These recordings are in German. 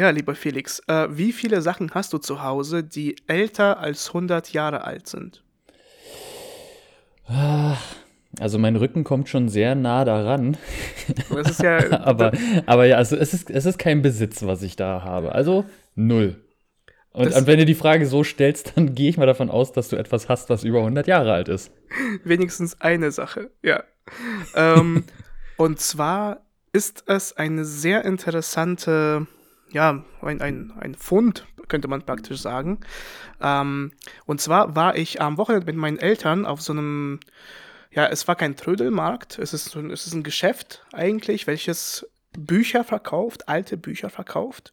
Ja, lieber Felix, äh, wie viele Sachen hast du zu Hause, die älter als 100 Jahre alt sind? Ah, Also mein Rücken kommt schon sehr nah daran. Das ist ja. aber, aber ja, also es ist, es ist kein Besitz, was ich da habe. Also null. Und, und wenn du die Frage so stellst, dann gehe ich mal davon aus, dass du etwas hast, was über 100 Jahre alt ist. wenigstens eine Sache, ja. ähm, und zwar ist es eine sehr interessante, ja, ein, ein, ein Fund, könnte man praktisch sagen. Ähm, und zwar war ich am Wochenende mit meinen Eltern auf so einem, ja, es war kein Trödelmarkt, es ist, es ist ein Geschäft eigentlich, welches Bücher verkauft, alte Bücher verkauft.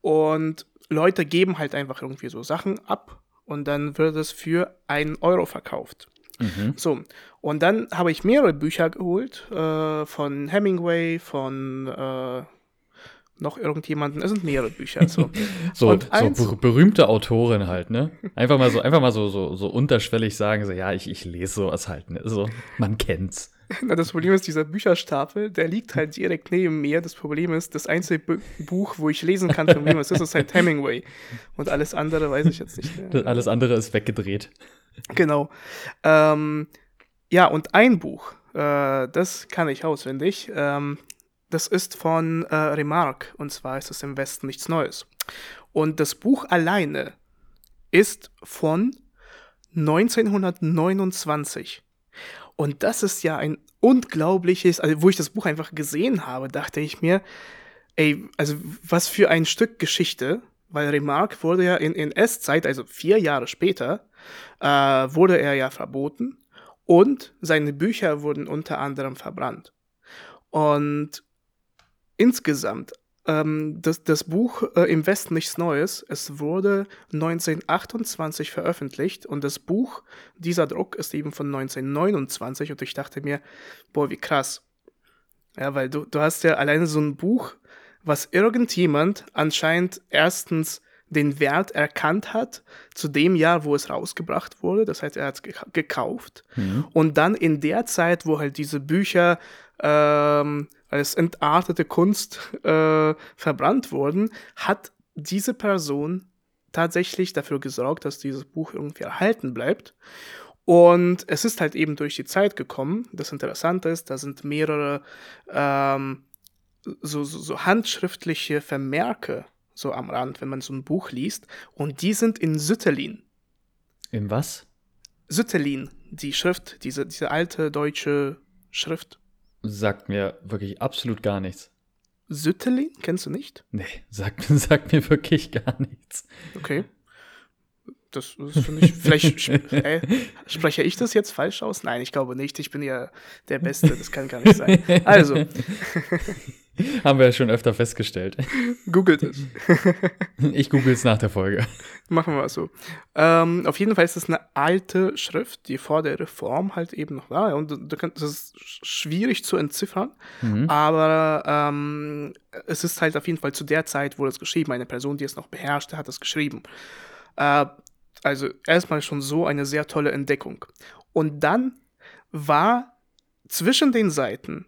Und Leute geben halt einfach irgendwie so Sachen ab und dann wird es für einen Euro verkauft. So, und dann habe ich mehrere Bücher geholt äh, von Hemingway, von äh, noch irgendjemanden. Es sind mehrere Bücher. So, So, so berühmte Autorin halt, ne? Einfach mal so, einfach mal so, so, so unterschwellig sagen, so, ja, ich, ich lese sowas halt, ne? So, man kennt's. Na, das Problem ist, dieser Bücherstapel, der liegt halt direkt neben mir. Das Problem ist, das einzige Bu Buch, wo ich lesen kann, von wem es ist, ist halt Hemingway. Und alles andere weiß ich jetzt nicht mehr. Alles andere ist weggedreht. Genau. Ähm, ja, und ein Buch, äh, das kann ich auswendig. Ähm, das ist von äh, Remarque und zwar ist es im Westen nichts Neues. Und das Buch alleine ist von 1929. Und das ist ja ein unglaubliches, also wo ich das Buch einfach gesehen habe, dachte ich mir, ey, also was für ein Stück Geschichte, weil Remarque wurde ja in NS-Zeit, also vier Jahre später, äh, wurde er ja verboten und seine Bücher wurden unter anderem verbrannt. Und insgesamt, ähm, das, das Buch äh, Im Westen nichts Neues, es wurde 1928 veröffentlicht und das Buch, dieser Druck ist eben von 1929 und ich dachte mir, boah, wie krass. Ja, weil du, du hast ja alleine so ein Buch, was irgendjemand anscheinend erstens den Wert erkannt hat zu dem Jahr, wo es rausgebracht wurde. Das heißt, er hat es geka- gekauft. Und dann in der Zeit, wo halt diese Bücher ähm, als entartete Kunst äh, verbrannt wurden, hat diese Person tatsächlich dafür gesorgt, dass dieses Buch irgendwie erhalten bleibt. Und es ist halt eben durch die Zeit gekommen. Das Interessante ist, da sind mehrere ähm, so, so, so handschriftliche Vermerke so am Rand, wenn man so ein Buch liest. Und die sind in Sütterlin. In was? Sütterlin, die Schrift, diese, diese alte deutsche Schrift. Sagt mir wirklich absolut gar nichts. Sütterlin? Kennst du nicht? Nee, sagt, sagt mir wirklich gar nichts. Okay. Das, das finde ich. Vielleicht äh, spreche ich das jetzt falsch aus? Nein, ich glaube nicht. Ich bin ja der Beste. Das kann gar nicht sein. Also, Haben wir ja schon öfter festgestellt. googelt es. Ich google es nach der Folge. Machen wir es so. Ähm, auf jeden Fall ist es eine alte Schrift, die vor der Reform halt eben noch war. Und das ist sch- schwierig zu entziffern, aber ähm, es ist halt auf jeden Fall zu der Zeit wurde es geschrieben. Eine Person, die es noch beherrschte, hat es geschrieben. Äh, also erstmal schon so eine sehr tolle Entdeckung. Und dann war zwischen den Seiten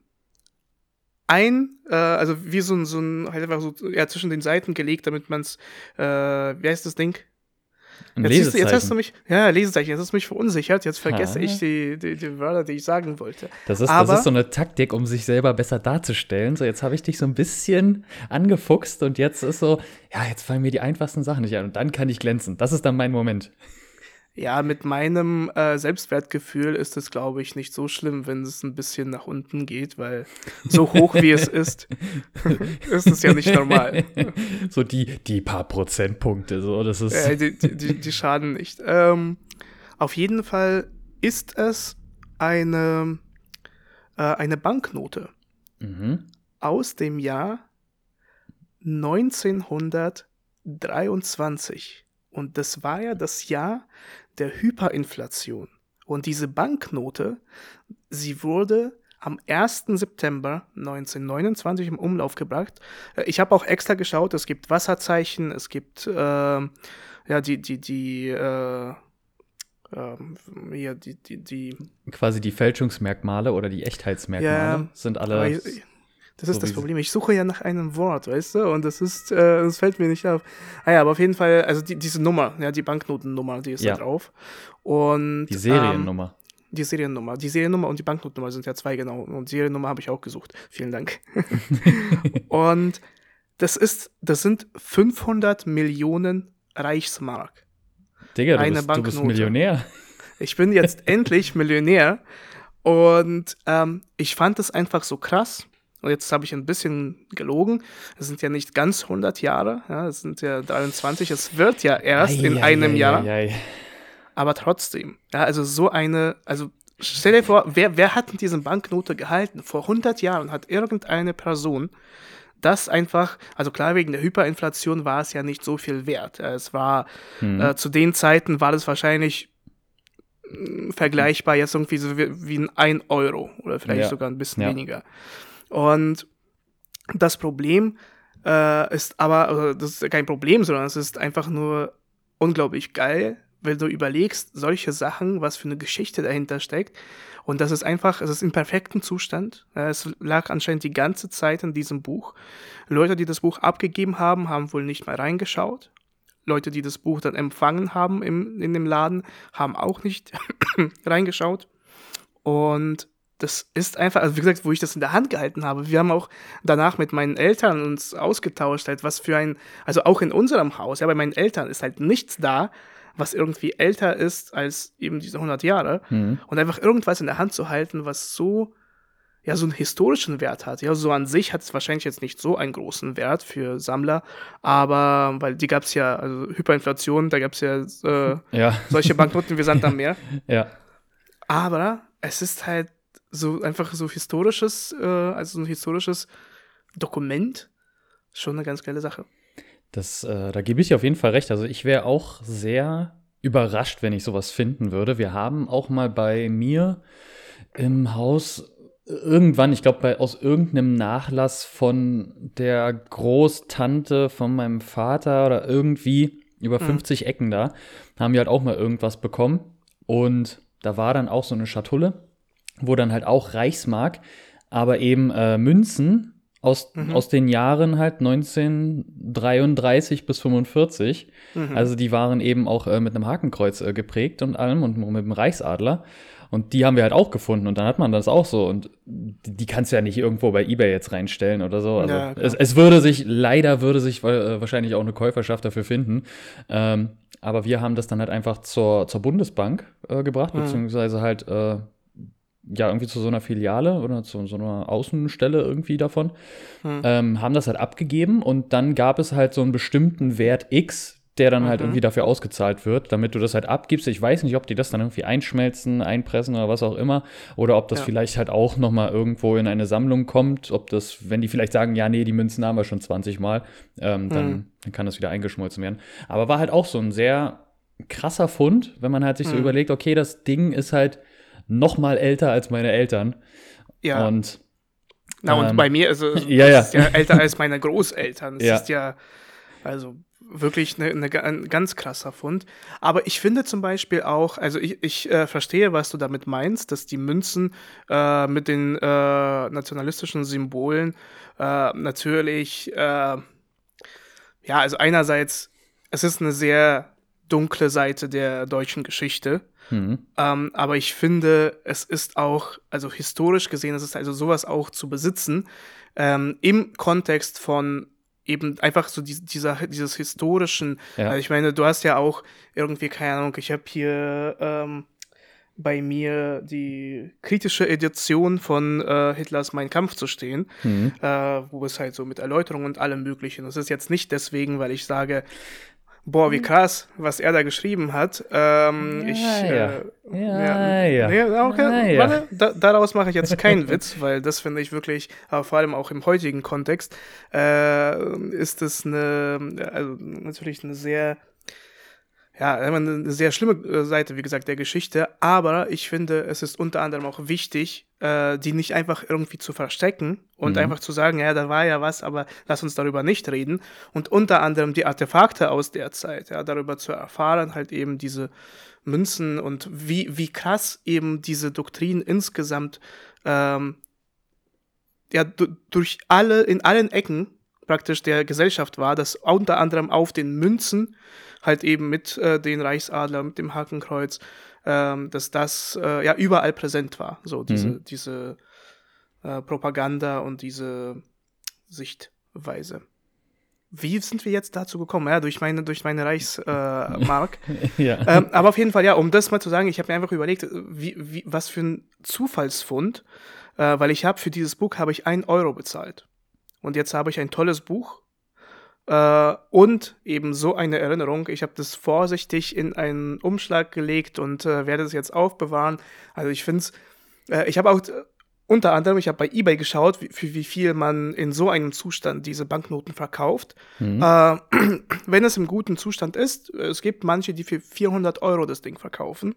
ein, äh, also wie so ein, so ein, halt einfach so, ja, zwischen den Seiten gelegt, damit man es, äh, wie heißt das Ding? Jetzt, siehst du, jetzt hast du mich, ja, Lesezeichen, jetzt hast du mich verunsichert, jetzt vergesse Ah. ich die, die, die Wörter, die ich sagen wollte. Das ist, Aber- das ist so eine Taktik, um sich selber besser darzustellen. So, jetzt habe ich dich so ein bisschen angefuchst und jetzt ist so, ja, jetzt fallen mir die einfachsten Sachen nicht ein und dann kann ich glänzen. Das ist dann mein Moment. Ja, mit meinem äh, Selbstwertgefühl ist es, glaube ich, nicht so schlimm, wenn es ein bisschen nach unten geht, weil so hoch wie es ist, ist es ja nicht normal. so die, die paar Prozentpunkte, so, das ist. Die, die, die, die schaden nicht. Ähm, auf jeden Fall ist es eine, äh, eine Banknote Mhm. aus dem Jahr 1923. Und das war ja das Jahr der Hyperinflation. Und diese Banknote, sie wurde am 1. September 1929 im Umlauf gebracht. Äh, Ich habe auch extra geschaut, es gibt Wasserzeichen, es gibt ähm, ja die, die, die, äh, ähm, hier, die, die, die Quasi die Fälschungsmerkmale oder die Echtheitsmerkmale Ja, sind alle. ich- Das ist so das Problem. Ich suche ja nach einem Wort, weißt du? Und das ist, äh, das fällt mir nicht auf. Ah ja, aber auf jeden Fall, also die, diese Nummer, ja, die Banknotennummer, die ist ja. da drauf. Und die Seriennummer. Ähm, die Seriennummer. Die Seriennummer und die Banknotennummer sind ja zwei genau. Und die Seriennummer habe ich auch gesucht. Vielen Dank. und das ist, das sind 500 Millionen Reichsmark. Digga, du, bist, du bist Millionär. Ich bin jetzt endlich Millionär. Und ähm, ich fand es einfach so krass. Und jetzt habe ich ein bisschen gelogen. Es sind ja nicht ganz 100 Jahre. Ja, es sind ja 23. Es wird ja erst ei, in ei, einem ei, Jahr. Aber trotzdem. Ja, also so eine, also stell dir vor, wer, wer hat in diese Banknote gehalten? Vor 100 Jahren hat irgendeine Person das einfach, also klar, wegen der Hyperinflation war es ja nicht so viel wert. Es war, mhm. äh, zu den Zeiten war es wahrscheinlich mh, mm, vergleichbar jetzt irgendwie so wie, wie ein 1 Euro oder vielleicht ja. sogar ein bisschen ja. weniger. Und das Problem äh, ist aber, also das ist kein Problem, sondern es ist einfach nur unglaublich geil, wenn du überlegst, solche Sachen, was für eine Geschichte dahinter steckt. Und das ist einfach, es ist im perfekten Zustand. Es lag anscheinend die ganze Zeit in diesem Buch. Leute, die das Buch abgegeben haben, haben wohl nicht mehr reingeschaut. Leute, die das Buch dann empfangen haben im, in dem Laden, haben auch nicht reingeschaut. Und das ist einfach, also wie gesagt, wo ich das in der Hand gehalten habe. Wir haben auch danach mit meinen Eltern uns ausgetauscht, halt, was für ein, also auch in unserem Haus, ja, bei meinen Eltern ist halt nichts da, was irgendwie älter ist als eben diese 100 Jahre. Mhm. Und einfach irgendwas in der Hand zu halten, was so, ja, so einen historischen Wert hat. Ja, so an sich hat es wahrscheinlich jetzt nicht so einen großen Wert für Sammler, aber, weil die gab es ja, also Hyperinflation, da gab es ja, äh, ja, solche Banknoten wie Sand am Meer. ja. Aber es ist halt so einfach so historisches, äh, also ein historisches Dokument, schon eine ganz geile Sache. Das, äh, da gebe ich dir auf jeden Fall recht. Also ich wäre auch sehr überrascht, wenn ich sowas finden würde. Wir haben auch mal bei mir im Haus irgendwann, ich glaube, aus irgendeinem Nachlass von der Großtante von meinem Vater oder irgendwie über 50 mhm. Ecken da, haben wir halt auch mal irgendwas bekommen. Und da war dann auch so eine Schatulle wo dann halt auch Reichsmark, aber eben äh, Münzen aus, mhm. aus den Jahren halt 1933 bis 45. Mhm. Also die waren eben auch äh, mit einem Hakenkreuz äh, geprägt und allem und mit dem Reichsadler. Und die haben wir halt auch gefunden und dann hat man das auch so. Und die kannst du ja nicht irgendwo bei Ebay jetzt reinstellen oder so. Also ja, es, es, würde sich, leider würde sich äh, wahrscheinlich auch eine Käuferschaft dafür finden. Ähm, aber wir haben das dann halt einfach zur, zur Bundesbank äh, gebracht, mhm. beziehungsweise halt äh, ja, irgendwie zu so einer Filiale oder zu so einer Außenstelle irgendwie davon, hm. ähm, haben das halt abgegeben und dann gab es halt so einen bestimmten Wert X, der dann halt mhm. halt irgendwie dafür ausgezahlt wird, damit du das halt abgibst. Ich weiß nicht, ob die das dann irgendwie einschmelzen, einpressen oder was auch immer, oder ob das ja. vielleicht halt auch noch mal irgendwo in eine Sammlung kommt, ob das, wenn die vielleicht sagen, ja, nee, die Münzen haben wir schon 20 Mal, ähm, dann, mhm. dann kann das wieder eingeschmolzen werden. Aber war halt auch so ein sehr krasser Fund, wenn man halt sich mhm. so überlegt, okay, das Ding ist halt noch mal älter als meine Eltern. Ja. Und na, und ähm, bei mir also, ja, ja. ist ja älter als meine Großeltern. Das ja. ist ja, also wirklich eine, eine, ein ganz krasser Fund. Aber ich finde zum Beispiel auch, also ich, ich äh, verstehe, was du damit meinst, dass die Münzen äh, mit den äh, nationalistischen Symbolen äh, natürlich, äh, ja, also einerseits, es ist eine sehr dunkle Seite der deutschen Geschichte. Mhm. Ähm, aber ich finde, es ist auch, also historisch gesehen, es ist also sowas auch zu besitzen, ähm, im Kontext von eben einfach so die, dieser, dieses historischen, ja. also ich meine, du hast ja auch irgendwie, keine Ahnung, ich habe hier ähm, bei mir die kritische Edition von äh, Hitlers Mein Kampf zu stehen, mhm. äh, wo es halt so mit Erläuterungen und allem möglichen. Das ist jetzt nicht deswegen, weil ich sage, Boah, wie mhm. krass, was er da geschrieben hat. Ähm, ja, ich, ja. Äh, ja, ja. ja. okay, ja, warte, da, daraus mache ich jetzt keinen Witz, weil das finde ich wirklich, aber vor allem auch im heutigen Kontext, äh, ist es eine, also natürlich eine sehr ja, eine sehr schlimme äh, Seite, wie gesagt, der Geschichte. Aber ich finde, es ist unter anderem auch wichtig, äh, die nicht einfach irgendwie zu verstecken und mhm. einfach zu sagen, ja, da war ja was, aber lass uns darüber nicht reden. Und unter anderem die Artefakte aus der Zeit, ja, darüber zu erfahren, halt eben diese Münzen und wie, wie krass eben diese Doktrin insgesamt ähm, ja durch alle, in allen Ecken praktisch der Gesellschaft war, dass unter anderem auf den Münzen halt eben mit äh, den Reichsadler, mit dem Hakenkreuz, ähm, dass das äh, ja überall präsent war. So diese, mhm. diese äh, Propaganda und diese Sichtweise. Wie sind wir jetzt dazu gekommen? Ja, durch meine, durch meine Reichsmark. Äh, ja. ähm, aber auf jeden Fall, ja, um das mal zu sagen, ich habe mir einfach überlegt, wie, wie, was für ein Zufallsfund, äh, weil ich habe für dieses Buch habe ich ein Euro bezahlt. Und jetzt habe ich ein tolles Buch äh, und eben so eine Erinnerung. Ich habe das vorsichtig in einen Umschlag gelegt und äh, werde es jetzt aufbewahren. Also ich finde es, äh, ich habe auch unter anderem, ich habe bei eBay geschaut, wie, für wie viel man in so einem Zustand diese Banknoten verkauft. Mhm. Äh, wenn es im guten Zustand ist, es gibt manche, die für 400 Euro das Ding verkaufen.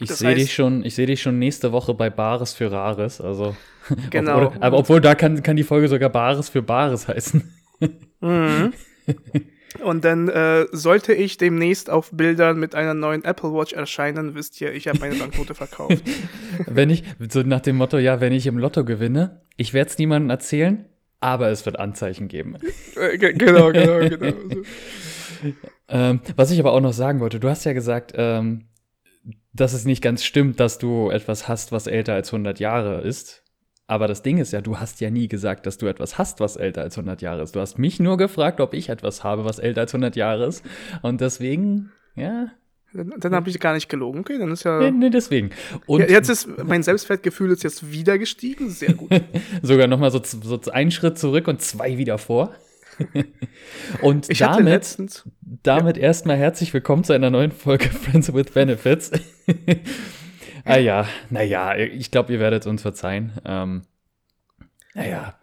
Ich sehe dich schon, ich sehe dich schon nächste Woche bei Bares für Rares, also genau. Obwohl, aber obwohl da kann, kann die Folge sogar Bares für Bares heißen. Mhm. Und dann äh, sollte ich demnächst auf Bildern mit einer neuen Apple Watch erscheinen, wisst ihr, ich habe meine Banknote verkauft. wenn ich, so nach dem Motto, ja, wenn ich im Lotto gewinne, ich werde es niemandem erzählen, aber es wird Anzeichen geben. Äh, genau, genau, genau. ähm, was ich aber auch noch sagen wollte, du hast ja gesagt, ähm, dass es nicht ganz stimmt, dass du etwas hast, was älter als 100 Jahre ist. Aber das Ding ist ja, du hast ja nie gesagt, dass du etwas hast, was älter als 100 Jahre ist. Du hast mich nur gefragt, ob ich etwas habe, was älter als 100 Jahre ist. Und deswegen, ja. Dann, dann habe ich gar nicht gelogen. Okay, dann ist ja. Nee, nee deswegen. Und ja, jetzt ist mein Selbstwertgefühl ist jetzt wieder gestiegen. Sehr gut. Sogar nochmal so, so einen Schritt zurück und zwei wieder vor. und ich damit, letztens, damit ja. erstmal herzlich willkommen zu einer neuen Folge Friends with Benefits. Ah ja, naja, ich glaube, ihr werdet uns verzeihen. Ähm, naja.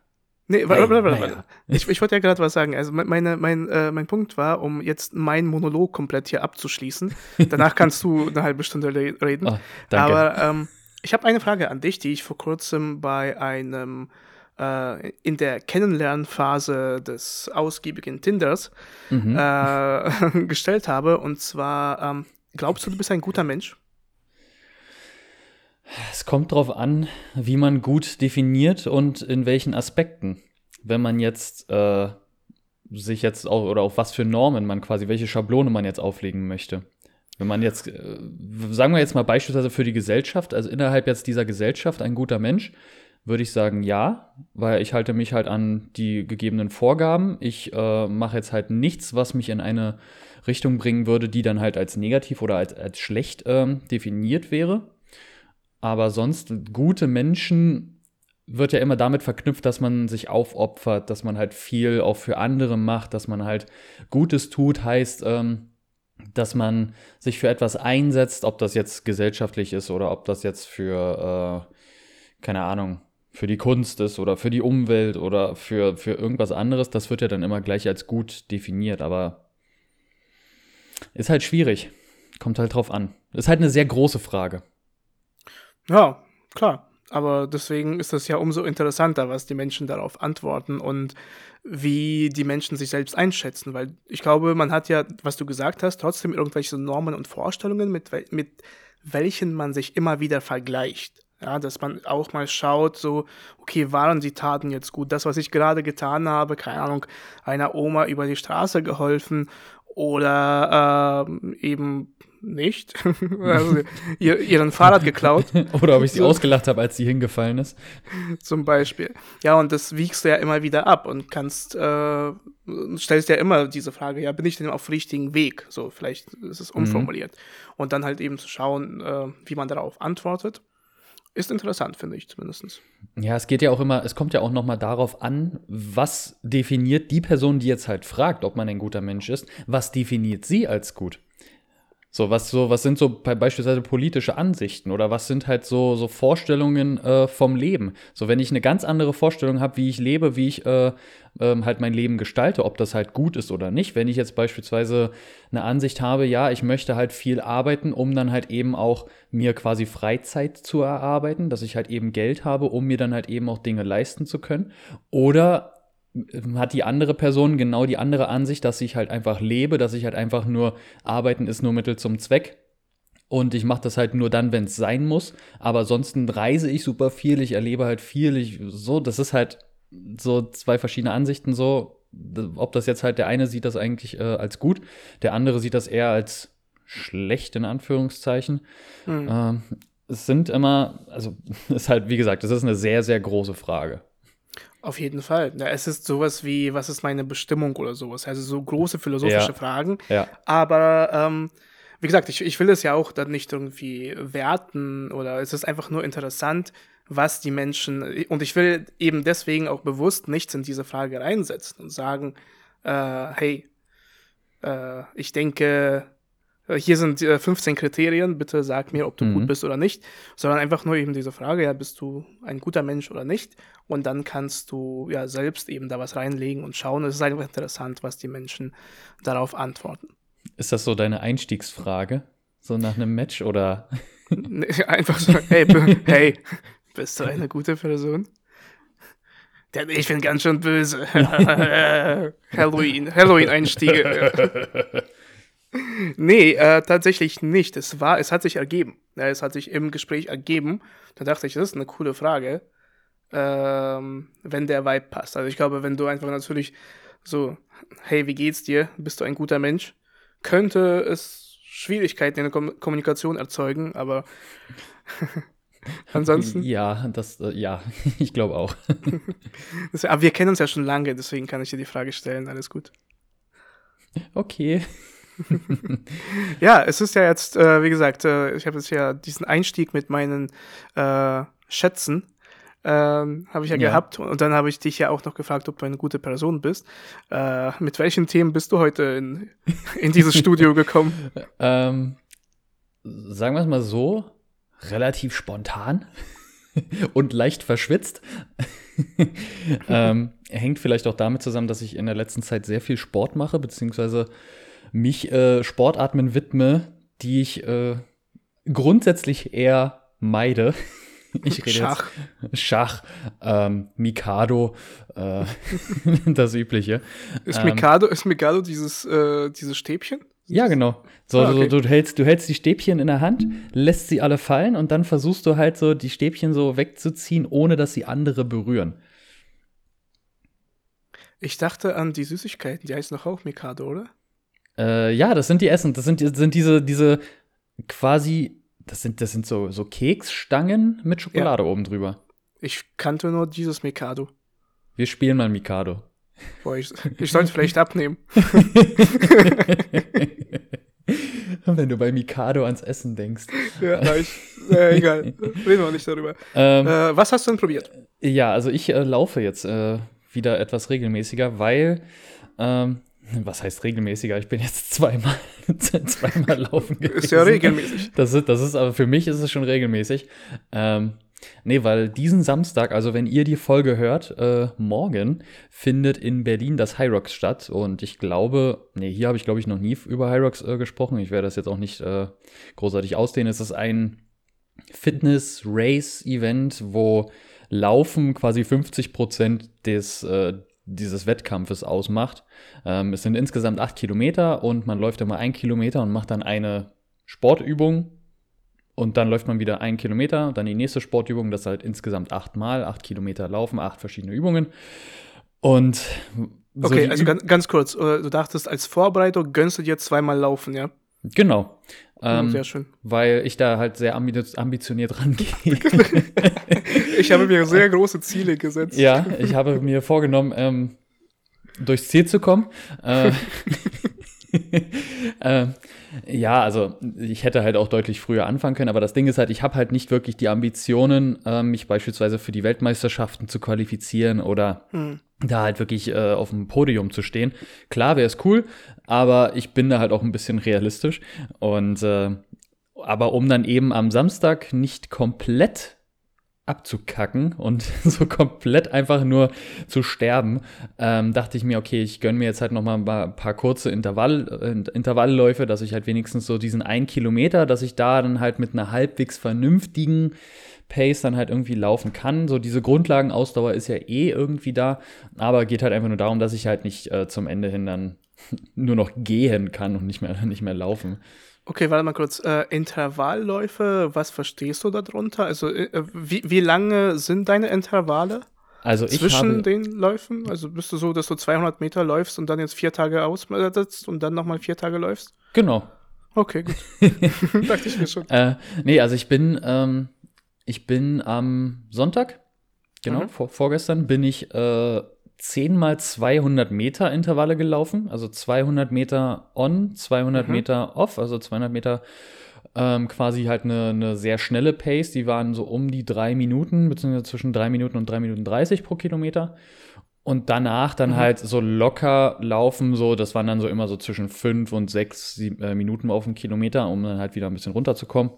Nee, warte, warte, warte. Ich, ich wollte ja gerade was sagen. Also meine, mein, äh, mein Punkt war, um jetzt meinen Monolog komplett hier abzuschließen. Danach kannst du eine halbe Stunde reden. Oh, danke. Aber ähm, ich habe eine Frage an dich, die ich vor kurzem bei einem äh, in der Kennenlernphase des ausgiebigen Tinders mhm. äh, gestellt habe. Und zwar, ähm, glaubst du, du bist ein guter Mensch? Es kommt darauf an, wie man gut definiert und in welchen Aspekten. Wenn man jetzt äh, sich jetzt auch oder auf was für Normen man quasi, welche Schablone man jetzt auflegen möchte. Wenn man jetzt, äh, sagen wir jetzt mal beispielsweise für die Gesellschaft, also innerhalb jetzt dieser Gesellschaft ein guter Mensch, würde ich sagen ja, weil ich halte mich halt an die gegebenen Vorgaben. Ich äh, mache jetzt halt nichts, was mich in eine Richtung bringen würde, die dann halt als negativ oder als, als schlecht ähm, definiert wäre. Aber sonst, gute Menschen wird ja immer damit verknüpft, dass man sich aufopfert, dass man halt viel auch für andere macht, dass man halt Gutes tut, heißt, ähm, dass man sich für etwas einsetzt, ob das jetzt gesellschaftlich ist oder ob das jetzt für, äh, keine Ahnung, für die Kunst ist oder für die Umwelt oder für, für irgendwas anderes, das wird ja dann immer gleich als gut definiert, aber ist halt schwierig. Kommt halt drauf an. Ist halt eine sehr große Frage. Ja, klar. Aber deswegen ist das ja umso interessanter, was die Menschen darauf antworten und wie die Menschen sich selbst einschätzen. Weil ich glaube, man hat ja, was du gesagt hast, trotzdem irgendwelche Normen und Vorstellungen, mit, mit welchen man sich immer wieder vergleicht. Ja, dass man auch mal schaut, so, okay, waren die Taten jetzt gut? Das, was ich gerade getan habe, keine Ahnung, einer Oma über die Straße geholfen oder äh, eben nicht. also, ihr, ihren Fahrrad geklaut. Oder ob ich sie so. ausgelacht habe, als sie hingefallen ist. Zum Beispiel. Ja, und das wiegst du ja immer wieder ab und kannst, äh, stellst ja immer diese Frage, ja, bin ich denn auf richtigen Weg? So, vielleicht ist es mhm. umformuliert. Mhm. Und dann halt eben zu schauen, äh, wie man darauf antwortet. Ist interessant, finde ich zumindest. Ja, es geht ja auch immer, es kommt ja auch nochmal darauf an, was definiert die Person, die jetzt halt fragt, ob man ein guter Mensch ist, was definiert sie als gut? So, was so, was sind so beispielsweise politische Ansichten oder was sind halt so, so Vorstellungen äh, vom Leben? So, wenn ich eine ganz andere Vorstellung habe, wie ich lebe, wie ich äh, äh, halt mein Leben gestalte, ob das halt gut ist oder nicht. Wenn ich jetzt beispielsweise eine Ansicht habe, ja, ich möchte halt viel arbeiten, um dann halt eben auch mir quasi Freizeit zu erarbeiten, dass ich halt eben Geld habe, um mir dann halt eben auch Dinge leisten zu können. Oder hat die andere Person genau die andere Ansicht, dass ich halt einfach lebe, dass ich halt einfach nur arbeiten ist nur Mittel zum Zweck Und ich mache das halt nur dann, wenn es sein muss. Aber ansonsten reise ich super viel, ich erlebe halt viel. Ich, so, das ist halt so zwei verschiedene Ansichten so. Ob das jetzt halt der eine sieht das eigentlich äh, als gut, der andere sieht das eher als schlecht in Anführungszeichen. Mhm. Ähm, es sind immer, also ist halt, wie gesagt, das ist eine sehr, sehr große Frage. Auf jeden Fall. Ja, es ist sowas wie, was ist meine Bestimmung oder sowas. Also so große philosophische Ja. Fragen. Ja. Aber ähm, wie gesagt, ich, ich will es ja auch dann nicht irgendwie werten oder es ist einfach nur interessant, was die Menschen, und ich will eben deswegen auch bewusst nichts in diese Frage reinsetzen und sagen, äh, hey, äh, ich denke, hier sind äh, 15 Kriterien, bitte sag mir, ob du Mhm. gut bist oder nicht, sondern einfach nur eben diese Frage, ja, bist du ein guter Mensch oder nicht? Und dann kannst du ja selbst eben da was reinlegen und schauen. Es ist einfach interessant, was die Menschen darauf antworten. Ist das so deine Einstiegsfrage? So nach einem Match oder? Nee, Einfach so, hey, hey, bist du eine gute Person? Denn ich bin ganz schön böse. Halloween, Halloween-Einstiege. Nee, äh, tatsächlich nicht. Es war, es hat sich ergeben. Ja, es hat sich im Gespräch ergeben. Da dachte ich, das ist eine coole Frage, ähm, wenn der Vibe passt. Also ich glaube, wenn du einfach natürlich so, hey, wie geht's dir? Bist du ein guter Mensch? Könnte es Schwierigkeiten in der Kom Kommunikation erzeugen, aber ansonsten. Ja, das, äh, ja, ich glaube auch. Das, aber wir kennen uns ja schon lange, deswegen kann ich dir die Frage stellen. Alles gut. Okay. Ja, es ist ja jetzt, äh, wie gesagt, äh, ich habe jetzt ja diesen Einstieg mit meinen äh, Schätzen, ähm, habe ich ja, Ja. gehabt. Und dann habe ich dich ja auch noch gefragt, ob du eine gute Person bist. Äh, mit welchen Themen bist du heute in, in dieses Studio gekommen? Ähm, sagen wir es mal so, relativ spontan und leicht verschwitzt. ähm, hängt vielleicht auch damit zusammen, dass ich in der letzten Zeit sehr viel Sport mache, beziehungsweise mich äh, Sportarten widme, die ich äh, grundsätzlich eher meide. Ich rede Schach. jetzt Schach, ähm, Mikado, äh, das Übliche. Ist Ähm, Mikado, ist Mikado dieses, äh, dieses Stäbchen? Ja, genau. So, Ah, okay. so, du, hältst, du hältst die Stäbchen in der Hand, lässt sie alle fallen und dann versuchst du halt so, die Stäbchen so wegzuziehen, ohne dass sie andere berühren. Ich dachte an die Süßigkeiten, die heißen doch auch Mikado, oder? Äh, ja, das sind die Essen. Das sind, das sind diese, diese quasi, das sind, das sind so, so Keksstangen mit Schokolade oben drüber. Ich kannte nur dieses Mikado. Wir spielen mal Mikado. Boah, ich, ich sollte vielleicht abnehmen. Wenn du bei Mikado ans Essen denkst. Ja, ich, äh, egal. Reden wir nicht darüber. Ähm, Äh, was hast du denn probiert? Ja, also ich äh, laufe jetzt äh, wieder etwas regelmäßiger, weil, ähm, was heißt regelmäßiger? Ich bin jetzt zweimal, zweimal laufen gewesen. Ist ja regelmäßig. Das ist, das ist aber für mich ist es schon regelmäßig. Ähm, nee, weil diesen Samstag, also wenn ihr die Folge hört, äh, morgen findet in Berlin das Rocks statt. Und ich glaube, nee, hier habe ich glaube ich noch nie über Rocks äh, gesprochen. Ich werde das jetzt auch nicht äh, großartig ausdehnen. Es ist ein Fitness-Race-Event, wo Laufen quasi 50 Prozent des äh, dieses Wettkampfes ausmacht. Ähm, es sind insgesamt acht Kilometer und man läuft immer ein Kilometer und macht dann eine Sportübung und dann läuft man wieder einen Kilometer, dann die nächste Sportübung, das ist halt insgesamt achtmal, acht Kilometer laufen, acht verschiedene Übungen. Und so Okay, also ganz, ganz kurz. äh, Du dachtest, als Vorbereitung gönnst du dir zweimal laufen, ja? genau. Oh, Ähm, Sehr schön. weil ich da halt sehr ambi- ambitioniert rangehe. Ich habe mir sehr große Ziele gesetzt. ja, ich habe mir vorgenommen, ähm, durchs Ziel zu kommen. Äh, ähm, ja, also ich hätte halt auch deutlich früher anfangen können, aber das Ding ist halt, ich habe halt nicht wirklich die Ambitionen, ähm, mich beispielsweise für die Weltmeisterschaften zu qualifizieren oder Hm. da halt wirklich äh, auf dem Podium zu stehen. Klar wäre es cool, aber ich bin da halt auch ein bisschen realistisch. Und äh, aber um dann eben am Samstag nicht komplett abzukacken und so komplett einfach nur zu sterben, ähm, dachte ich mir, okay, ich gönne mir jetzt halt noch mal ein paar, paar kurze Intervall, äh, Intervallläufe, dass ich halt wenigstens so diesen einen Kilometer, dass ich da dann halt mit einer halbwegs vernünftigen Pace dann halt irgendwie laufen kann. So diese Grundlagenausdauer ist ja eh irgendwie da, aber geht halt einfach nur darum, dass ich halt nicht äh, zum Ende hin dann nur noch gehen kann und nicht mehr, nicht mehr laufen. Okay, warte mal kurz. Äh, Intervallläufe, was verstehst du darunter? Also, äh, wie, wie lange sind deine Intervalle Also ich zwischen habe, den Läufen? Also bist du so, dass du 200 Meter läufst und dann jetzt vier Tage aussetzt und dann nochmal vier Tage läufst? genau. Okay, gut. Dachte ich mir schon. Äh, nee, also ich bin, ähm, ich bin am Sonntag, genau, Mhm. vor, vorgestern, bin ich äh, 10 mal 200 Meter Intervalle gelaufen. Also 200 Meter on, 200 Mhm. Meter off, also 200 Meter ähm, quasi halt eine, eine sehr schnelle Pace. Die waren so um die drei Minuten, beziehungsweise zwischen drei Minuten und drei Minuten 30 pro Kilometer. Und danach dann Mhm. halt so locker laufen, so, das waren dann so immer so zwischen fünf und sechs sieb- äh, Minuten auf dem Kilometer, um dann halt wieder ein bisschen runterzukommen.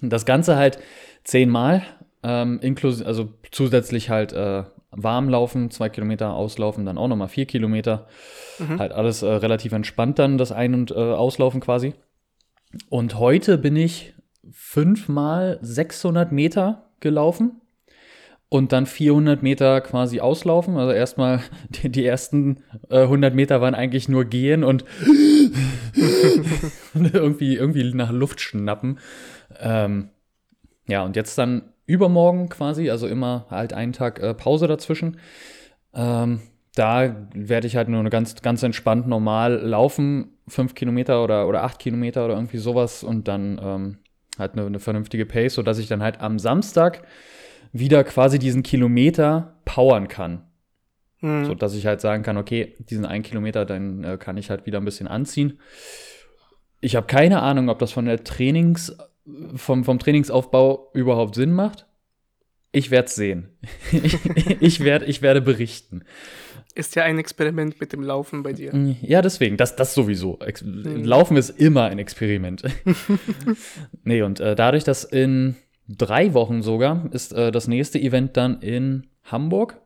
Und Das Ganze halt zehnmal, ähm, inklusive, also zusätzlich halt äh, warm laufen, zwei Kilometer auslaufen, dann auch nochmal vier Kilometer. Mhm. Halt alles äh, relativ entspannt dann, das Ein- und äh, Auslaufen quasi. Und heute bin ich fünfmal 600 Meter gelaufen und dann 400 Meter quasi auslaufen. Also erstmal die, die ersten äh, 100 Meter waren eigentlich nur gehen und irgendwie, irgendwie nach Luft schnappen. Ähm, ja, und jetzt dann übermorgen quasi, also immer halt einen Tag äh, Pause dazwischen. Ähm, da werde ich halt nur ganz, ganz entspannt normal laufen, fünf Kilometer oder, oder acht Kilometer oder irgendwie sowas und dann ähm, halt eine, eine vernünftige Pace, sodass ich dann halt am Samstag wieder quasi diesen Kilometer powern kann. Mhm. So dass ich halt sagen kann, okay, diesen einen Kilometer, dann äh, kann ich halt wieder ein bisschen anziehen. Ich habe keine Ahnung, ob das von der Trainings, vom, vom Trainingsaufbau überhaupt Sinn macht. Ich werde es sehen. ich, ich, werd, ich werde berichten. Ist ja ein Experiment mit dem Laufen bei dir. Ja, deswegen, das, das sowieso. Ex Laufen ist immer ein Experiment. nee, und äh, dadurch, dass in drei Wochen sogar ist äh, das nächste Event dann in Hamburg.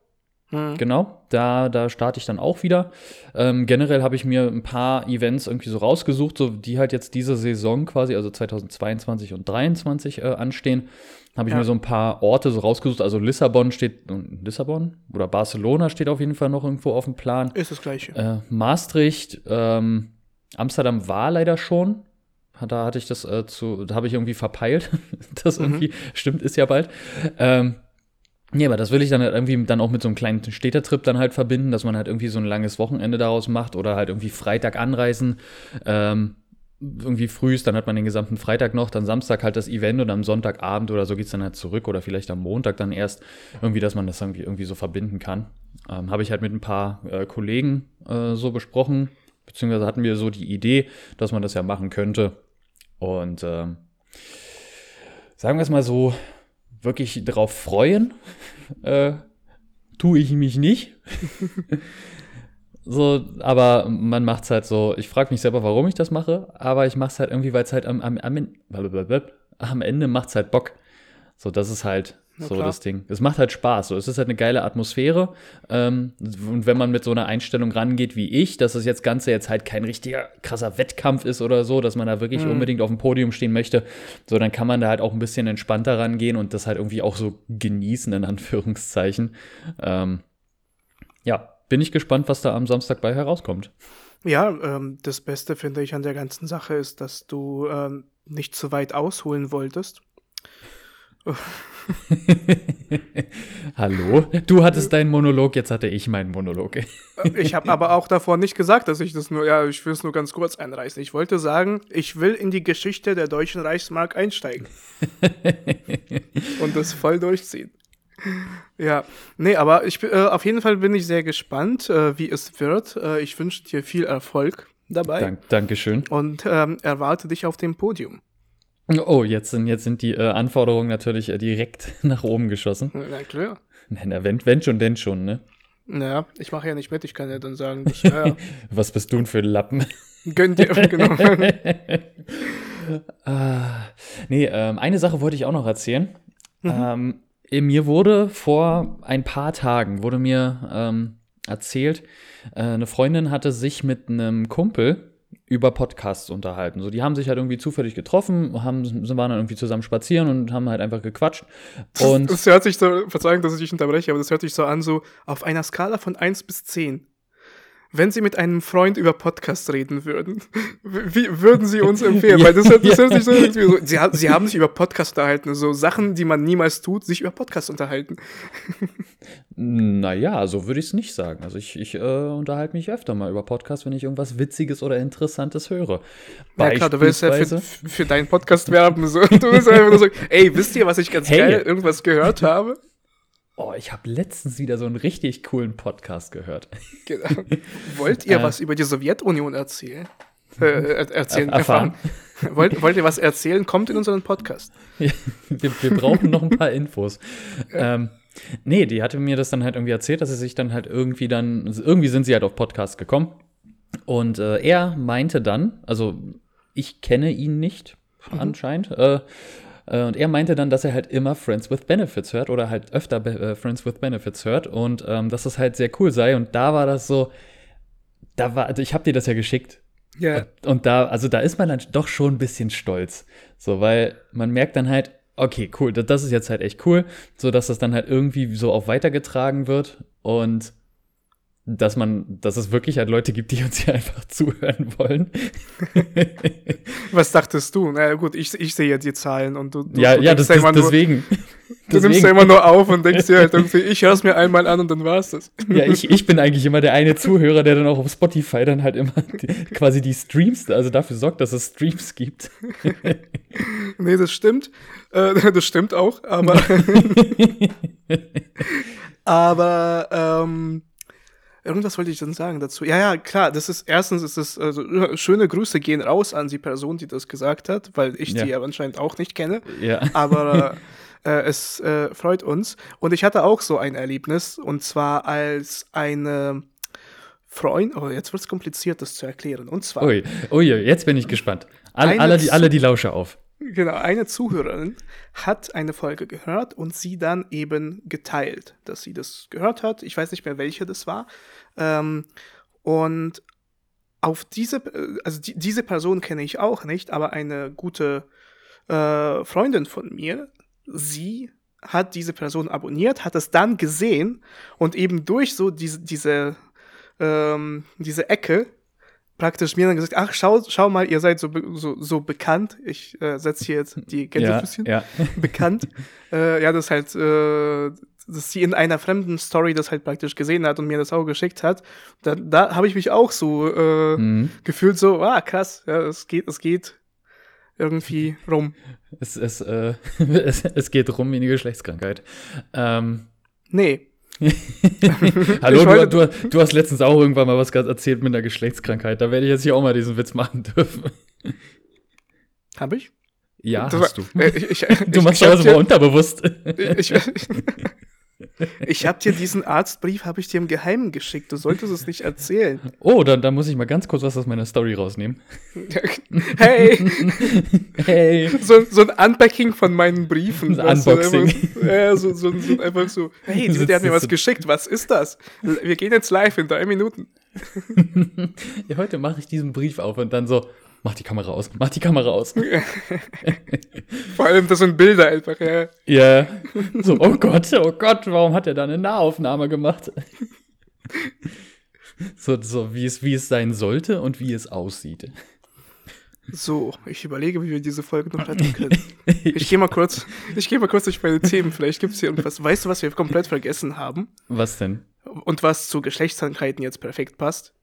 Mhm. Genau, da, da starte ich dann auch wieder. Ähm, generell habe ich mir ein paar Events irgendwie so rausgesucht, so die halt jetzt diese Saison quasi, also 2022 und 2023 äh, anstehen. Habe ich Ja. mir so ein paar Orte so rausgesucht. Also Lissabon steht, Lissabon oder Barcelona steht auf jeden Fall noch irgendwo auf dem Plan. Ist das gleiche. Äh, Maastricht, ähm, Amsterdam war leider schon. Da hatte ich das äh, zu, da habe ich irgendwie verpeilt. das Mhm. irgendwie, stimmt, ist ja bald. Ähm, nee, aber das will ich dann halt irgendwie dann auch mit so einem kleinen Städtertrip dann halt verbinden, dass man halt irgendwie so ein langes Wochenende daraus macht oder halt irgendwie Freitag anreisen. Ähm, irgendwie frühst, dann hat man den gesamten Freitag noch, dann Samstag halt das Event und am Sonntagabend oder so geht's dann halt zurück oder vielleicht am Montag dann erst irgendwie, dass man das irgendwie, irgendwie so verbinden kann. Ähm, Habe ich halt mit ein paar äh, Kollegen äh, so besprochen, beziehungsweise hatten wir so die Idee, dass man das ja machen könnte. Und ähm, sagen wir es mal so, wirklich darauf freuen, äh, tue ich mich nicht. so, aber man macht es halt so, ich frage mich selber, warum ich das mache, aber ich mache es halt irgendwie, weil es halt am, am, am, am Ende macht es halt Bock. So, das ist halt Na so klar. das Ding. Es macht halt Spaß. So, es ist halt eine geile Atmosphäre. Ähm, und wenn man mit so einer Einstellung rangeht wie ich, dass das jetzt Ganze jetzt halt kein richtiger krasser Wettkampf ist oder so, dass man da wirklich Mhm. unbedingt auf dem Podium stehen möchte, so dann kann man da halt auch ein bisschen entspannter rangehen und das halt irgendwie auch so genießen, in Anführungszeichen. Ähm, ja, bin ich gespannt, was da am Samstag bei herauskommt. Ja, ähm, das Beste finde ich an der ganzen Sache ist, dass du ähm, nicht zu weit ausholen wolltest. Hallo? Du hattest deinen Monolog, jetzt hatte ich meinen Monolog. Äh, Ich habe aber auch davor nicht gesagt, dass ich das nur, ja, ich will es nur ganz kurz einreißen. Ich wollte sagen, ich will in die Geschichte der deutschen Reichsmark einsteigen. Und das voll durchziehen. Ja, nee, aber ich, äh, auf jeden Fall bin ich sehr gespannt, äh, wie es wird. Äh, ich wünsche dir viel Erfolg dabei Dank, Dankeschön. und ähm, erwarte dich auf dem Podium. Oh, jetzt sind, jetzt sind die äh, Anforderungen natürlich äh, direkt nach oben geschossen. Na klar. Na, wenn, wenn schon, denn schon, ne? Naja, ich mache ja nicht mit, ich kann ja dann sagen, ich, ja, Was bist du denn für ein Lappen? gönn dir, genau. Ah, nee, ähm, eine Sache wollte ich auch noch erzählen. Ähm, eh, mir wurde vor ein paar Tagen, wurde mir ähm, erzählt, äh, eine Freundin hatte sich mit einem Kumpel über Podcasts unterhalten. So, die haben sich halt irgendwie zufällig getroffen, haben, waren dann irgendwie zusammen spazieren und haben halt einfach gequatscht. Und Das hört sich so, Verzeihung, dass ich dich unterbreche, aber das hört sich so an, so auf einer Skala von 1 bis 10. wenn Sie mit einem Freund über Podcast reden würden, wie würden Sie uns empfehlen? Weil das, das hört sich so irgendwie so. Sie, Sie haben sich über Podcast unterhalten, so Sachen, die man niemals tut, sich über Podcast unterhalten. Naja, so würde ich es nicht sagen. Also ich, ich äh, unterhalte mich öfter mal über Podcasts, wenn ich irgendwas Witziges oder Interessantes höre. Ja klar, du willst ja für, für deinen Podcast werben. So. Du willst einfach nur so, ey, wisst ihr, was ich ganz hey. geil irgendwas gehört habe? Oh, ich habe letztens wieder so einen richtig coolen Podcast gehört. Genau. Wollt ihr äh, was über die Sowjetunion erzählen? Äh, erzählen, erfahren. erfahren. wollt, wollt ihr was erzählen? Kommt in unseren Podcast. Ja, wir, wir, brauchen noch ein paar Infos. Ja. Ähm, nee, die hatte mir das dann halt irgendwie erzählt, dass sie sich dann halt irgendwie dann, irgendwie sind sie halt auf Podcast gekommen. Und äh, er meinte dann, also ich kenne ihn nicht, mhm. anscheinend, äh, und er meinte dann, dass er halt immer Friends with Benefits hört oder halt öfter äh, Friends with Benefits hört und ähm, dass das halt sehr cool sei. Und da war das so, da war, also ich habe dir das ja geschickt. Ja. Yeah. Und, und da, also da ist man dann doch schon ein bisschen stolz. So, weil man merkt dann halt, okay, cool, das, das ist jetzt halt echt cool, so dass das dann halt irgendwie so auch weitergetragen wird und dass man, dass es wirklich halt Leute gibt, die uns hier einfach zuhören wollen. Was dachtest du? Na gut, ich, ich sehe ja die Zahlen und du, du Ja, du ja, das, das, nur, deswegen. Du nimmst ja immer nur auf und denkst dir halt irgendwie, ich höre es mir einmal an und dann war's das. Ja, ich, ich bin eigentlich immer der eine Zuhörer, der dann auch auf Spotify dann halt immer die, quasi die Streams, also dafür sorgt, dass es Streams gibt. nee, das stimmt. Äh, das stimmt auch, aber. aber, ähm, Irgendwas wollte ich dann sagen dazu. Ja, ja, klar, das ist erstens ist es also schöne Grüße gehen raus an die Person, die das gesagt hat, weil ich ja. die ja anscheinend auch nicht kenne. Ja. Aber äh, es äh, freut uns. Und ich hatte auch so ein Erlebnis und zwar als eine Freund, oh, jetzt wird es kompliziert, das zu erklären. Und zwar. Ui, ui, jetzt bin ich gespannt. Alle, alle, die, alle die Lausche auf. Genau, eine Zuhörerin hat eine Folge gehört und sie dann eben geteilt, dass sie das gehört hat. Ich weiß nicht mehr, welche das war. Ähm, und auf diese, also die, diese Person kenne ich auch nicht, aber eine gute äh, Freundin von mir, sie hat diese Person abonniert, hat es dann gesehen und eben durch so diese, diese, ähm, diese Ecke praktisch mir dann gesagt, ach, schau, schau mal, ihr seid so, so, so bekannt. Ich äh, setze hier jetzt die Gänsefüßchen. Ja, ja. Bekannt. äh, ja, das halt, äh, dass sie in einer fremden Story das halt praktisch gesehen hat und mir das auch geschickt hat. Da, da habe ich mich auch so äh, mhm. gefühlt, so, ah, krass, ja, es geht, es geht irgendwie rum. Es, es, äh, es, es geht rum wie eine Geschlechtskrankheit. Ähm. Nee, Hallo, du, du, du, hast letztens auch irgendwann mal was erzählt mit einer Geschlechtskrankheit. Da werde ich jetzt hier auch mal diesen Witz machen dürfen. Hab ich? Ja, das hast war, du. Äh, ich, ich, du machst das aber unterbewusst. Ich, ich habe dir diesen Arztbrief, habe ich dir im Geheimen geschickt. Du solltest es nicht erzählen. Oh, dann, dann muss ich mal ganz kurz was aus meiner Story rausnehmen. hey! hey! So, so ein Unpacking von meinen Briefen. Ein Unboxing. ja, so, so, so, einfach so, hey, der hat mir was geschickt. Was ist das? Wir gehen jetzt live in drei Minuten. ja, heute mache ich diesen Brief auf und dann so, Mach die Kamera aus, mach die Kamera aus. Vor allem, das sind Bilder einfach, ja. Ja. So, oh Gott, oh Gott, warum hat er da eine Nahaufnahme gemacht? so, so wie, es, wie es sein sollte und wie es aussieht. So, ich überlege, wie wir diese Folge noch retten können. Ich gehe mal kurz, ich gehe mal kurz durch meine Themen. Vielleicht gibt es hier irgendwas. Weißt du, was wir komplett vergessen haben? Was denn? Und was zu Geschlechtskrankheiten jetzt perfekt passt?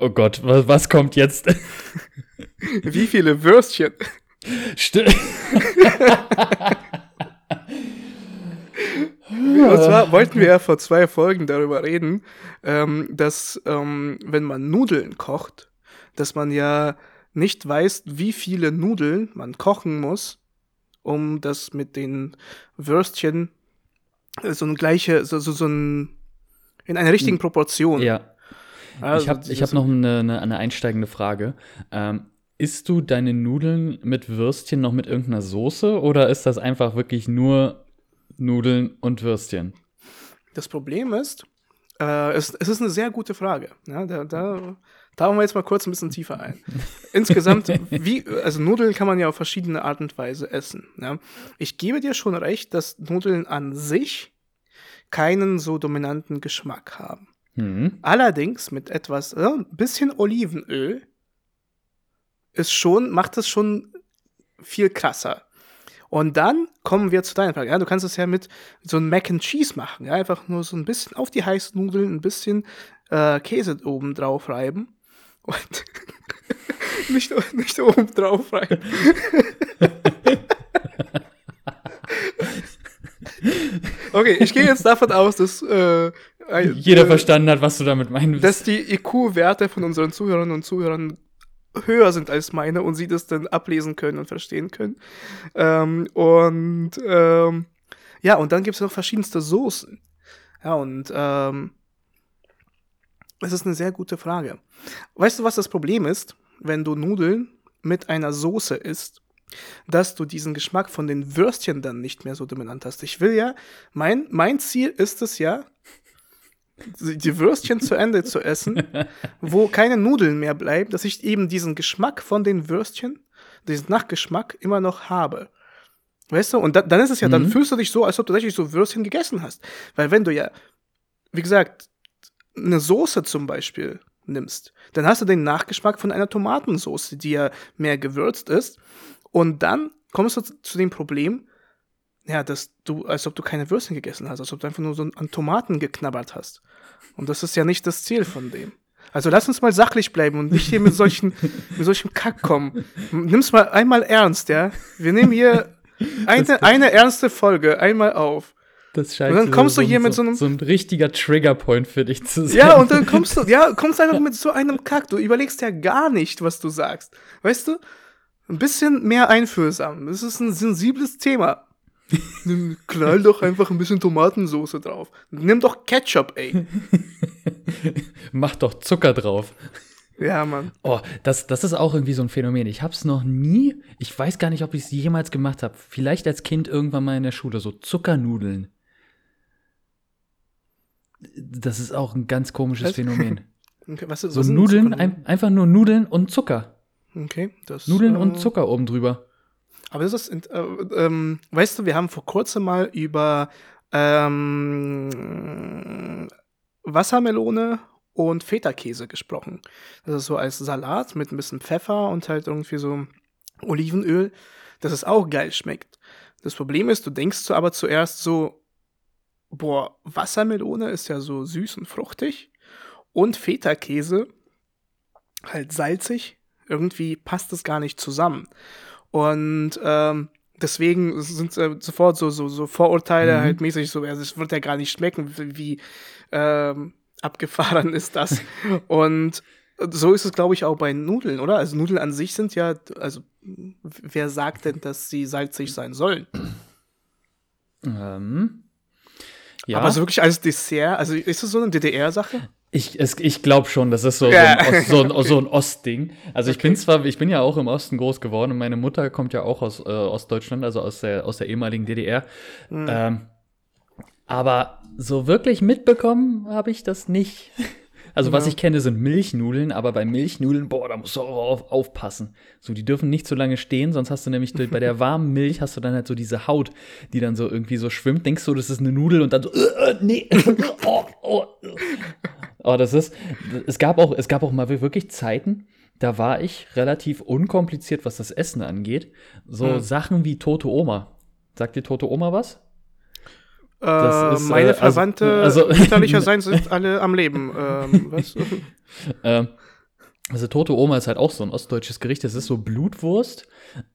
Oh Gott, was, was kommt jetzt? Wie viele Würstchen? Stimmt. Und zwar wollten wir ja vor zwei Folgen darüber reden, ähm, dass ähm, wenn man Nudeln kocht, dass man ja nicht weiß, wie viele Nudeln man kochen muss, um das mit den Würstchen äh, so eine gleiche, so, so, so ein, in einer richtigen. Proportion ja. Also, ich habe ich hab noch eine, eine, eine einsteigende Frage. Ähm, isst du deine Nudeln mit Würstchen noch mit irgendeiner Soße oder ist das einfach wirklich nur Nudeln und Würstchen? Das Problem ist, äh, es, es, ist eine sehr gute Frage. Ja, da, da tauchen wir jetzt mal kurz ein bisschen tiefer ein. Insgesamt, wie, also Nudeln kann man ja auf verschiedene Art und Weise essen. Ja. Ich gebe dir schon recht, dass Nudeln an sich keinen so dominanten Geschmack haben. Mhm. Allerdings mit etwas, äh, ein bisschen Olivenöl ist schon, macht es schon viel krasser. Und dann kommen wir zu deiner Frage. Ja, du kannst es ja mit so einem Mac and Cheese machen. Ja, einfach nur so ein bisschen auf die heißen Nudeln, ein bisschen äh, Käse oben drauf reiben. Und nicht, nicht oben drauf reiben. okay, ich gehe jetzt davon aus, dass äh, jeder äh, verstanden hat, was du damit meinst. Dass die IQ-Werte von unseren Zuhörern und Zuhörern höher sind als meine und sie das dann ablesen können und verstehen können. Ähm, und ähm, ja, und dann gibt es noch verschiedenste Soßen. Ja, und ähm, das ist eine sehr gute Frage. Weißt du, was das Problem ist, wenn du Nudeln mit einer Soße isst? Dass du diesen Geschmack von den Würstchen dann nicht mehr so dominant hast. Ich will ja, mein, mein Ziel ist es ja, die Würstchen zu Ende zu essen, wo keine Nudeln mehr bleiben, dass ich eben diesen Geschmack von den Würstchen, diesen Nachgeschmack immer noch habe. Weißt du? Und da, dann ist es ja, mhm. dann fühlst du dich so, als ob du tatsächlich so Würstchen gegessen hast. Weil wenn du ja, wie gesagt, eine Soße zum Beispiel nimmst, dann hast du den Nachgeschmack von einer Tomatensauce, die ja mehr gewürzt ist. Und dann kommst du zu dem Problem, ja, dass du, als ob du keine Würstchen gegessen hast, als ob du einfach nur so an Tomaten geknabbert hast. Und das ist ja nicht das Ziel von dem. Also lass uns mal sachlich bleiben und nicht hier mit solchen, mit solchem Kack kommen. Nimm's mal einmal ernst, ja. Wir nehmen hier eine, eine ernste Folge einmal auf. Das scheint und dann kommst so, du hier so, mit so einem. So ein richtiger Triggerpoint für dich zu sein. Ja, und dann kommst du, ja, kommst einfach mit so einem Kack. Du überlegst ja gar nicht, was du sagst. Weißt du? Ein bisschen mehr einfühlsam. Das ist ein sensibles Thema. Nimm, knall doch einfach ein bisschen Tomatensauce drauf. Nimm doch Ketchup, ey. Mach doch Zucker drauf. Ja, Mann. Oh, das, das ist auch irgendwie so ein Phänomen. Ich hab's noch nie, ich weiß gar nicht, ob ich es jemals gemacht habe. Vielleicht als Kind irgendwann mal in der Schule, so Zuckernudeln. Das ist auch ein ganz komisches was? Phänomen. Okay, was, was so Nudeln, ein, einfach nur Nudeln und Zucker. Okay, das. Nudeln äh, und Zucker oben drüber. Aber das ist, äh, ähm, weißt du, wir haben vor kurzem mal über ähm, Wassermelone und Feta-Käse gesprochen. Das ist so als Salat mit ein bisschen Pfeffer und halt irgendwie so Olivenöl, dass es auch geil schmeckt. Das Problem ist, du denkst so aber zuerst so, boah, Wassermelone ist ja so süß und fruchtig und Feta-Käse halt salzig. Irgendwie passt es gar nicht zusammen. Und ähm, deswegen sind äh, sofort so, so, so Vorurteile mhm. halt mäßig so, also es wird ja gar nicht schmecken, wie, ähm, abgefahren ist das. Und so ist es, glaube ich, auch bei Nudeln, oder? Also Nudeln an sich sind ja, also wer sagt denn, dass sie salzig sein sollen? Ähm, ja. Aber so wirklich als Dessert, also ist das so eine DDR-Sache? Ich, ich glaube schon, das ist so, ja. so, ein, Ost, so, ein, so ein Ostding. Also ich bin zwar, ich bin ja auch im Osten groß geworden und meine Mutter kommt ja auch aus äh, Ostdeutschland, also aus der, aus der ehemaligen DDR. Mhm. Ähm, aber so wirklich mitbekommen habe ich das nicht. Also, ja. was ich kenne, sind Milchnudeln, aber bei Milchnudeln, boah, da musst du auch auf, aufpassen. So, die dürfen nicht so lange stehen, sonst hast du nämlich bei der warmen Milch hast du dann halt so diese Haut, die dann so irgendwie so schwimmt. Denkst du, das ist eine Nudel und dann so, äh, äh nee. oh, oh. Aber das ist, es gab auch, es gab auch mal wirklich Zeiten, da war ich relativ unkompliziert, was das Essen angeht. So hm. Sachen wie tote Oma. Sagt dir tote Oma was? Äh, ist, meine äh, also, Verwandte also, mütterlicherseits sind alle am Leben. Ähm, was? ähm, also tote Oma ist halt auch so ein ostdeutsches Gericht. Das ist so Blutwurst,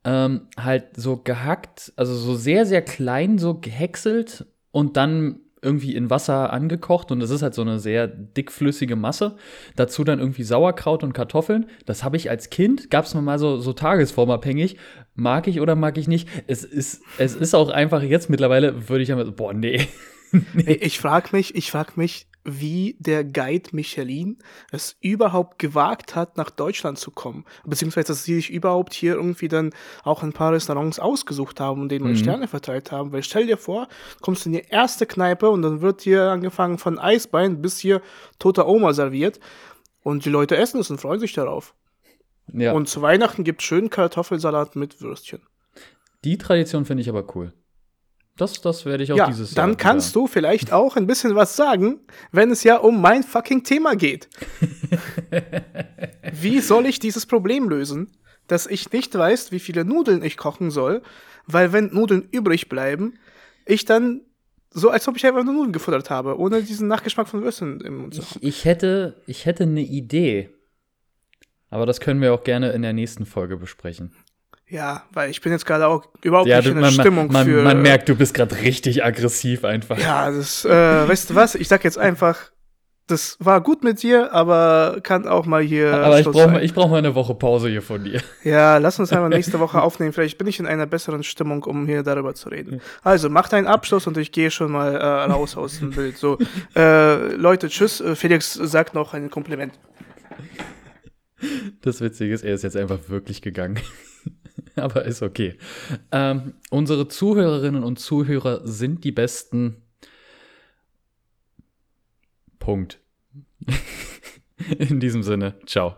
ähm, halt so gehackt, also so sehr, sehr klein, so gehäckselt und dann irgendwie in Wasser angekocht und das ist halt so eine sehr dickflüssige Masse. Dazu dann irgendwie Sauerkraut und Kartoffeln. Das habe ich als Kind, gab es mal so, so tagesformabhängig. Mag ich oder mag ich nicht? Es ist, es ist auch einfach jetzt mittlerweile, würde ich ja boah, nee. Nee. Ich frage mich, ich frage mich, wie der Guide Michelin es überhaupt gewagt hat, nach Deutschland zu kommen. Beziehungsweise, dass sie sich überhaupt hier irgendwie dann auch ein paar Restaurants ausgesucht haben und denen mhm. Sterne verteilt haben. Weil stell dir vor, kommst du in die erste Kneipe und dann wird hier angefangen von Eisbein bis hier toter Oma serviert. Und die Leute essen es und freuen sich darauf. Ja. Und zu Weihnachten gibt es schönen Kartoffelsalat mit Würstchen. Die Tradition finde ich aber cool. Das, das werde ich auch Ja, dieses Jahr. dann kannst du vielleicht auch ein bisschen was sagen, wenn es ja um mein fucking Thema geht. Wie soll ich dieses Problem lösen, dass ich nicht weiß, wie viele Nudeln ich kochen soll, weil wenn Nudeln übrig bleiben, ich dann so, als ob ich einfach nur Nudeln gefuttert habe, ohne diesen Nachgeschmack von Würstchen im Mund zu haben. Ich, ich, hätte, ich hätte eine Idee. Aber das können wir auch gerne in der nächsten Folge besprechen. Ja, weil ich bin jetzt gerade auch überhaupt Ja, nicht in der man, Stimmung man, für. man merkt, du bist gerade richtig aggressiv einfach. Ja, das, äh, weißt du was? Ich sag jetzt einfach, das war gut mit dir, aber kann auch mal hier. Aber ich brauche ich brauch mal eine Woche Pause hier von dir. Ja, lass uns einmal nächste Woche aufnehmen. Vielleicht bin ich in einer besseren Stimmung, um hier darüber zu reden. Also, mach deinen Abschluss und ich gehe schon mal äh, raus aus dem Bild. So, äh, Leute, tschüss. Äh, Felix sagt noch ein Kompliment. Das Witzige ist, er ist jetzt einfach wirklich gegangen. Aber ist okay. Ähm, unsere Zuhörerinnen und Zuhörer sind die besten. Punkt. In diesem Sinne, ciao.